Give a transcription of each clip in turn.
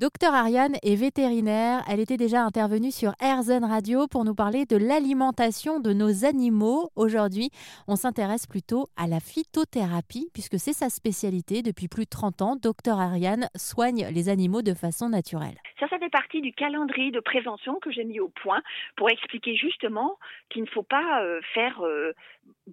Docteur Ariane est vétérinaire. Elle était déjà intervenue sur RZN Radio pour nous parler de l'alimentation de nos animaux. Aujourd'hui, on s'intéresse plutôt à la phytothérapie puisque c'est sa spécialité. Depuis plus de 30 ans, Docteur Ariane soigne les animaux de façon naturelle. Ça, ça fait partie du calendrier de prévention que j'ai mis au point pour expliquer justement qu'il ne faut pas euh, faire euh,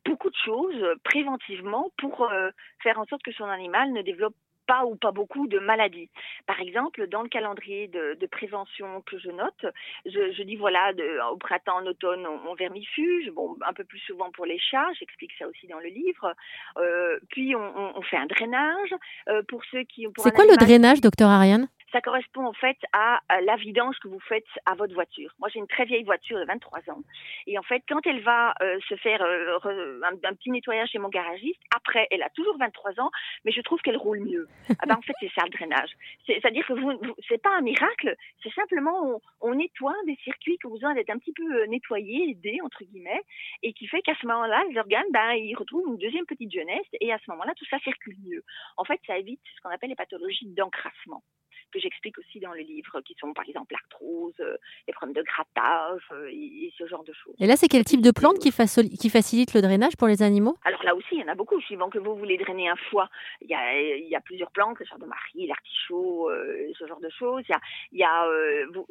beaucoup de choses préventivement pour euh, faire en sorte que son animal ne développe pas ou pas beaucoup de maladies. Par exemple, dans le calendrier de, prévention que je note, je, dis voilà, au printemps, en automne, on, vermifuge, bon, un peu plus souvent pour les chats, j'explique ça aussi dans le livre. Euh, puis on, fait un drainage euh, pour ceux qui. C'est quoi le drainage, docteur Ariane? Ça correspond en fait à la vidange que vous faites à votre voiture. Moi, j'ai une très vieille voiture de 23 ans. Et en fait, quand elle va euh, se faire euh, un, petit nettoyage chez mon garagiste, après, elle a toujours 23 ans, mais je trouve qu'elle roule mieux. ah ben, en fait, c'est ça le drainage. C'est-à-dire que vous, c'est pas un miracle, c'est simplement on, nettoie des circuits qui ont besoin d'être un petit peu euh, nettoyés, aidés, entre guillemets, et qui fait qu'à ce moment-là, les organes, ben, ils retrouvent une deuxième petite jeunesse, et à ce moment-là, tout ça circule mieux. En fait, ça évite ce qu'on appelle les pathologies d'encrassement que j'explique aussi dans le livre, qui sont par exemple l'arthrose, euh, les problèmes de grattage euh, et, ce genre de choses. Et là, c'est quel type de plante qui, qui, facilite le drainage pour les animaux? Alors là aussi, il y en a beaucoup. Suivant que vous voulez drainer un foie, il y a, il y a plusieurs plantes, le genre de marie, l'artichaut, euh, ce genre de choses. Il y a, il y a vous,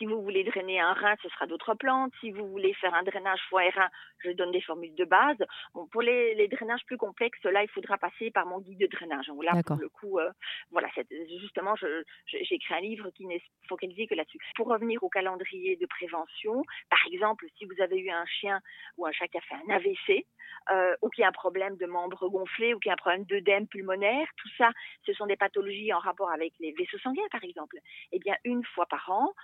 si vous voulez drainer un rein, ce sera d'autres plantes. Si vous voulez faire un drainage foie et rein, je donne des formules de base. Bon, pour les, drainages plus complexes, là, il faudra passer par mon guide de drainage. Là, pour le coup, euh, voilà, justement, j'ai écrit un livre qui n'est focalisé que là-dessus. Pour revenir au calendrier de prévention, par exemple, si vous avez eu un chien ou un chat qui a fait un AVC, euh, ou qui a un problème de membres gonflés, ou qui a un problème d'œdème pulmonaire, tout ça, ce sont des pathologies en rapport avec les vaisseaux sanguins, par exemple. Eh bien, une fois par an,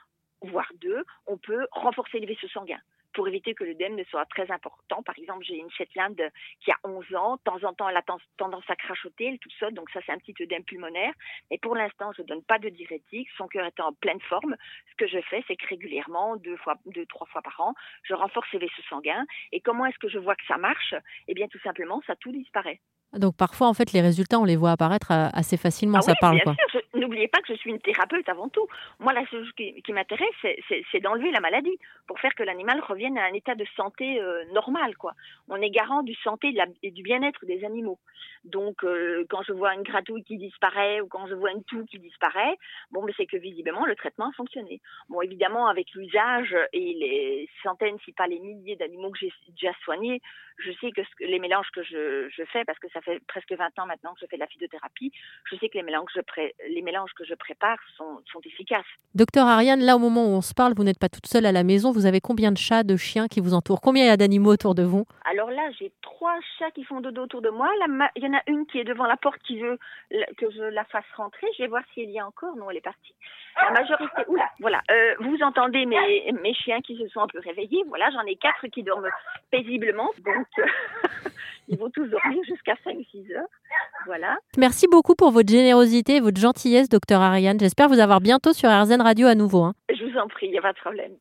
voire deux, on peut renforcer les vaisseaux sanguins pour éviter que l'œdème ne soit très important. Par exemple, j'ai une Shetland qui a 11 ans. De temps en temps, elle a tendance à crachoter, elle tout seul. Donc ça, c'est un petit œdème pulmonaire. Mais pour l'instant, je ne donne pas de diurétique. Son cœur est en pleine forme. Ce que je fais, c'est que régulièrement, deux fois, deux, trois fois par an, je renforce ses vaisseaux sanguins. Et comment est-ce que je vois que ça marche? Eh bien, tout simplement, ça tout disparaît. Donc parfois, en fait, les résultats, on les voit apparaître euh, assez facilement, ah ça parle. Bien sûr, n'oubliez pas que je suis une thérapeute avant tout. Moi, la chose qui, m'intéresse, c'est d'enlever la maladie pour faire que l'animal revienne à un état de santé euh, normal. Quoi. On est garant du santé et du bien-être des animaux. Donc, euh, quand je vois une gratouille qui disparaît ou quand je vois une toux qui disparaît, bon, mais c'est que visiblement le traitement a fonctionné. Bon, évidemment, avec l'usage et les centaines, si pas les milliers d'animaux que j'ai déjà soignés, je sais que les mélanges que je, je, fais, parce que ça fait presque 20 ans maintenant que je fais de la phytothérapie, je sais que les mélanges que je, les mélanges que je prépare sont, sont efficaces. Docteur Ariane, là au moment où on se parle, vous n'êtes pas toute seule à la maison, vous avez combien de chats, de chiens qui vous entourent? Combien il y a d'animaux autour de vous? Alors là, j'ai trois chats qui font dodo autour de moi. il y en a une qui est devant la porte qui veut que je la fasse rentrer. Je vais voir s'il y a encore. Non, elle est partie. La majorité. Oula, voilà. Euh, vous entendez mes, mes chiens qui se sont un peu réveillés. Voilà, j'en ai quatre qui dorment paisiblement. Donc, euh, ils vont tous dormir jusqu'à 5-6 heures. Voilà. Merci beaucoup pour votre générosité et votre gentillesse, docteur Ariane. J'espère vous avoir bientôt sur RZN Radio à nouveau. Hein. Je vous en prie, il n'y a pas de problème.